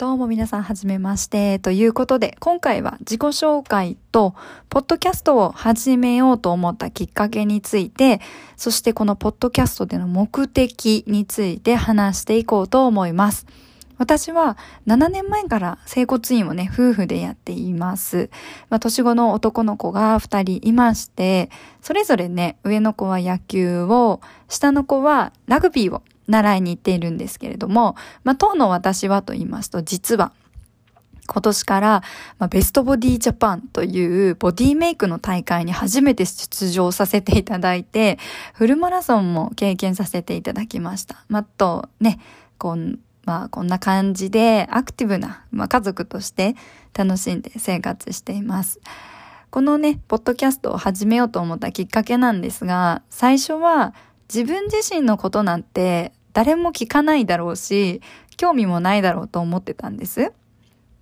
どうも皆さんはじめまして。ということで、今回は自己紹介と、ポッドキャストを始めようと思ったきっかけについて、そしてこのポッドキャストでの目的について話していこうと思います。私は7年前から整骨院をね、夫婦でやっています。まあ、年子の男の子が2人いまして、それぞれね、上の子は野球を、下の子はラグビーを習いに行っているんですけれども、まあ、当の私はと言いますと、実は、今年から、まあ、ベストボディジャパンというボディメイクの大会に初めて出場させていただいて、フルマラソンも経験させていただきました。まあ、とね、こん、まあ、こんな感じでアクティブな、まあ、家族として楽しんで生活しています。このね、ポッドキャストを始めようと思ったきっかけなんですが、最初は自分自身のことなんて誰も聞かないだろうし、興味もないだろうと思ってたんです。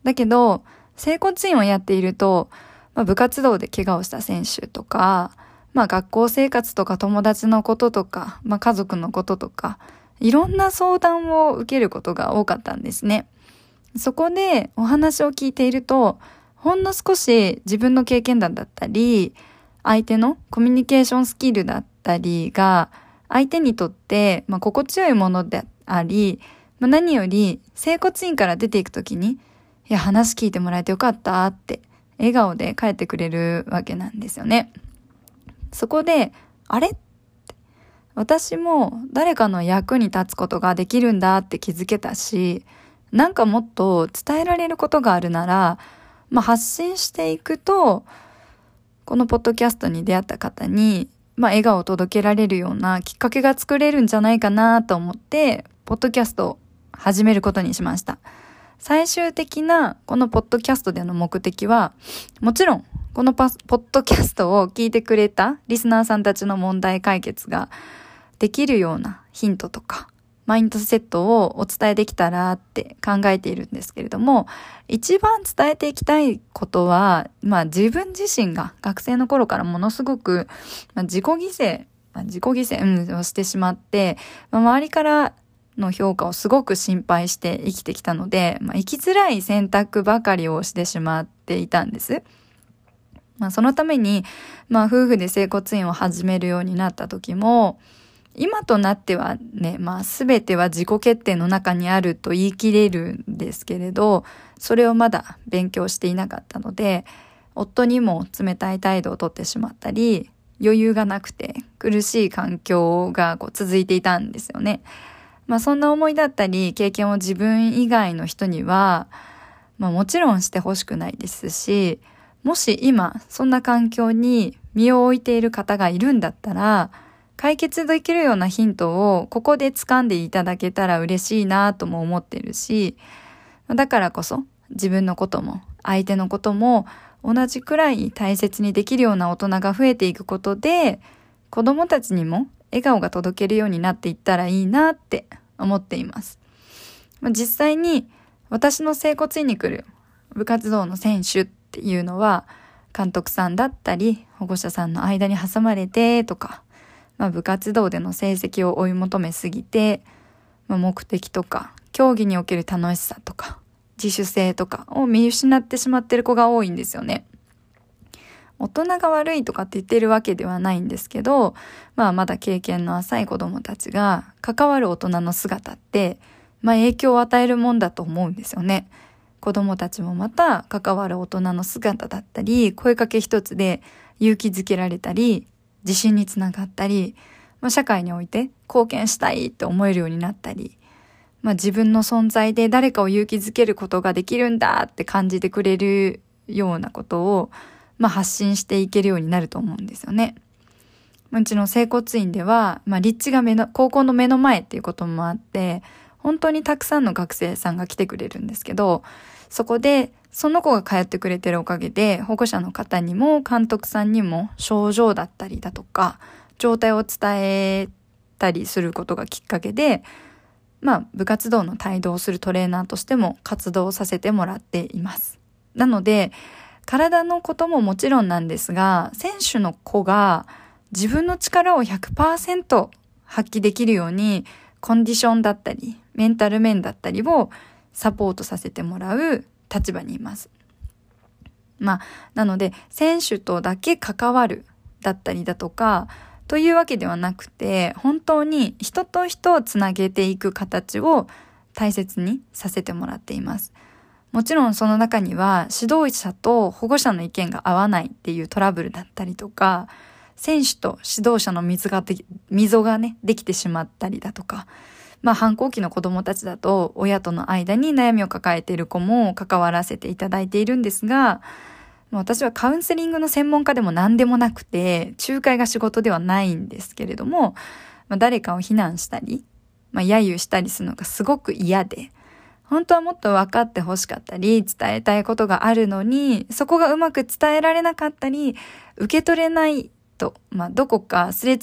だけど、整骨院をやっていると、まあ、部活動で怪我をした選手とか、まあ学校生活とか友達のこととか、まあ家族のこととか、いろんな相談を受けることが多かったんですね。そこでお話を聞いていると、ほんの少し自分の経験談だったり、相手のコミュニケーションスキルだったりが相手にとって、まあ、心地よいものであり、まあ、何より、整骨院から出ていくときに、いや、話聞いてもらえてよかったって、笑顔で帰ってくれるわけなんですよね。そこで、あれ私も誰かの役に立つことができるんだって気づけたし、なんかもっと伝えられることがあるなら、まあ、発信していくと、このポッドキャストに出会った方にまあ、笑顔を届けられるようなきっかけが作れるんじゃないかなと思って、ポッドキャストを始めることにしました。最終的なこのポッドキャストでの目的は、もちろん、このポッドキャストを聞いてくれたリスナーさんたちの問題解決ができるようなヒントとか、マインドセットをお伝えできたらって考えているんですけれども、一番伝えていきたいことは、まあ自分自身が学生の頃からものすごく、まあ、自己犠牲、まあ、自己犠牲、をしてしまって、まあ、周りからの評価をすごく心配して生きてきたので、まあ、生きづらい選択ばかりをしてしまっていたんです。まあ、そのために、まあ、夫婦で整骨院を始めるようになった時も、今となってはね、まあ全ては自己決定の中にあると言い切れるんですけれど、それをまだ勉強していなかったので、夫にも冷たい態度をとってしまったり、余裕がなくて苦しい環境がこう続いていたんですよね。まあそんな思いだったり経験を自分以外の人には、まあもちろんしてほしくないですし、もし今そんな環境に身を置いている方がいるんだったら、解決できるようなヒントをここで掴んでいただけたら嬉しいなとも思ってるし、だからこそ自分のことも相手のことも同じくらい大切にできるような大人が増えていくことで、子供たちにも笑顔が届けるようになっていったらいいなって思っています。実際に私の整骨院に来る部活動の選手っていうのは監督さんだったり保護者さんの間に挟まれてとかまあ、部活動での成績を追い求めすぎて、まあ、目的とか競技における楽しさとか自主性とかを見失ってしまってる子が多いんですよね。大人が悪いとかって言ってるわけではないんですけど、まあまだ経験の浅い子供たちが関わる大人の姿って、まあ影響を与えるもんだと思うんですよね。子供たちもまた関わる大人の姿だったり、声かけ一つで勇気づけられたり、自信につながったり、まあ、社会において貢献したいって思えるようになったり、まあ、自分の存在で誰かを勇気づけることができるんだって感じてくれるようなことを、まあ、発信していけるようになると思うんですよね。うちの整骨院では、まあ、立地が目の、高校の目の前っていうこともあって、本当にたくさんの学生さんが来てくれるんですけど、そこで、その子が通ってくれてるおかげで、保護者の方にも監督さんにも症状だったりだとか、状態を伝えたりすることがきっかけで、まあ、部活動の帯同するトレーナーとしても活動させてもらっています。なので、体のことももちろんなんですが、選手の子が自分の力を100%発揮できるように、コンディションだったり、メンタル面だったりをサポートさせてもらう立場にいます。まあ、なので、選手とだけ関わるだったりだとか、というわけではなくて、本当に人と人をつなげていく形を大切にさせてもらっています。もちろんその中には指導者と保護者の意見が合わないっていうトラブルだったりとか、選手と指導者の溝がで溝がね、できてしまったりだとか、まあ反抗期の子供たちだと親との間に悩みを抱えている子も関わらせていただいているんですが、私はカウンセリングの専門家でも何でもなくて、仲介が仕事ではないんですけれども、まあ、誰かを非難したり、まあ、揶揄したりするのがすごく嫌で、本当はもっと分かって欲しかったり、伝えたいことがあるのに、そこがうまく伝えられなかったり、受け取れないと、まあ、どこかすれ違い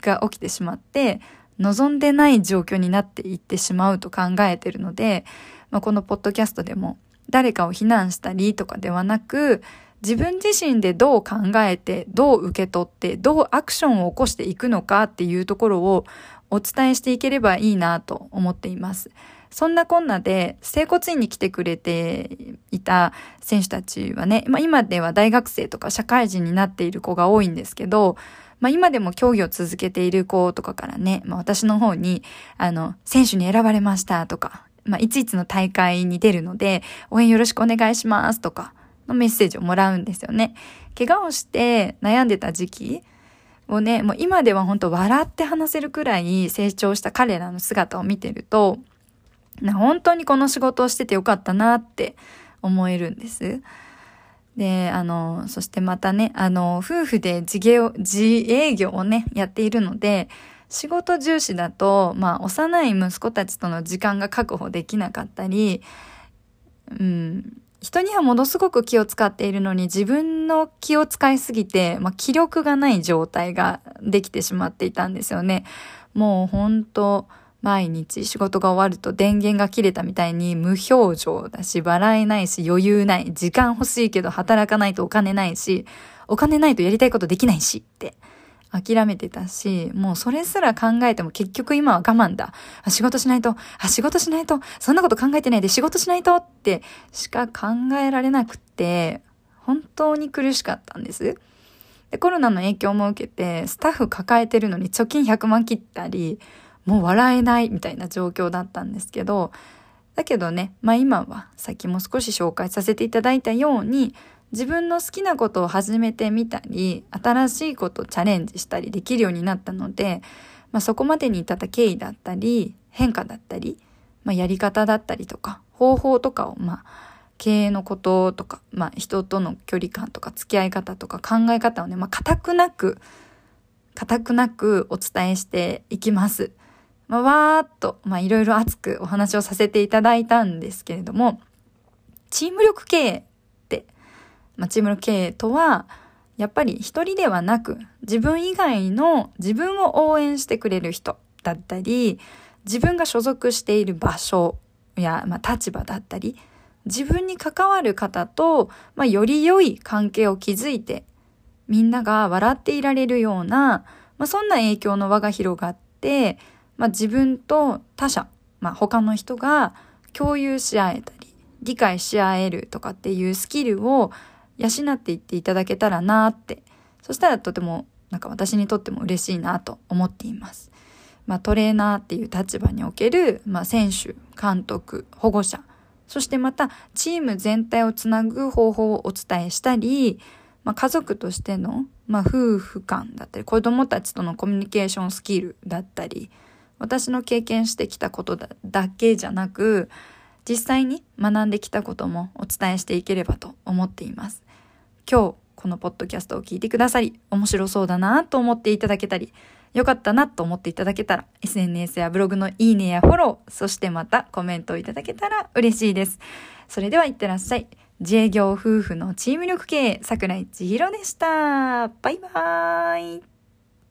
が起きてしまって、望んでない状況になっていってしまうと考えているので、まあ、このポッドキャストでも誰かを非難したりとかではなく、自分自身でどう考えて、どう受け取って、どうアクションを起こしていくのかっていうところをお伝えしていければいいなと思っています。そんなこんなで、整骨院に来てくれていた選手たちはね、まあ、今では大学生とか社会人になっている子が多いんですけど、まあ、今でも競技を続けている子とかからね、まあ、私の方に、あの、選手に選ばれましたとか、まあ、いついつの大会に出るので、応援よろしくお願いしますとか、のメッセージをもらうんですよね。怪我をして悩んでた時期をね、もう今では本当笑って話せるくらい成長した彼らの姿を見てると、本当にこの仕事をしててよかったなって思えるんです。で、あの、そしてまたね、あの、夫婦で自業、自営業をね、やっているので、仕事重視だと、まあ、幼い息子たちとの時間が確保できなかったり、うん、人にはものすごく気を使っているのに自分の気を使いすぎて、まあ、気力がない状態ができてしまっていたんですよね。もう本当毎日仕事が終わると電源が切れたみたいに無表情だし、笑えないし、余裕ない。時間欲しいけど働かないとお金ないし、お金ないとやりたいことできないしって諦めてたし、もうそれすら考えても結局今は我慢だ。仕事しないと、あ、仕事しないと、そんなこと考えてないで仕事しないとってしか考えられなくて、本当に苦しかったんです。で、コロナの影響も受けて、スタッフ抱えてるのに貯金100万切ったり、もう笑えないみたいな状況だったんですけど、だけどね、まあ今は、さっきも少し紹介させていただいたように、自分の好きなことを始めてみたり、新しいことをチャレンジしたりできるようになったので、まあ、そこまでに至った経緯だったり、変化だったり、まあ、やり方だったりとか、方法とかを、まあ、経営のこととか、まあ、人との距離感とか、付き合い方とか、考え方をね、まあ、固くなく、固くなくお伝えしていきます。まあ、わーっと、まあ、いろいろ熱くお話をさせていただいたんですけれども、チーム力経営ってまあ、チームの経営とは、やっぱり一人ではなく、自分以外の自分を応援してくれる人だったり、自分が所属している場所や、まあ、立場だったり、自分に関わる方と、まあ、より良い関係を築いて、みんなが笑っていられるような、まあ、そんな影響の輪が広がって、まあ、自分と他者、まあ、他の人が共有し合えたり、理解し合えるとかっていうスキルを養っていっていただけたらなって、そしたらとてもなんか私にとっても嬉しいなと思っています。まあトレーナーっていう立場における、まあ選手、監督、保護者、そしてまたチーム全体をつなぐ方法をお伝えしたり、まあ家族としての、まあ夫婦間だったり、子供たちとのコミュニケーションスキルだったり、私の経験してきたことだだけじゃなく、実際に学んできたこともお伝えしていければと思っています。今日このポッドキャストを聞いてくださり、面白そうだなと思っていただけたり、良かったなと思っていただけたら、SNS やブログのいいねやフォロー、そしてまたコメントをいただけたら嬉しいです。それではいってらっしゃい。自営業夫婦のチーム力経営、桜井千尋でした。バイバーイ。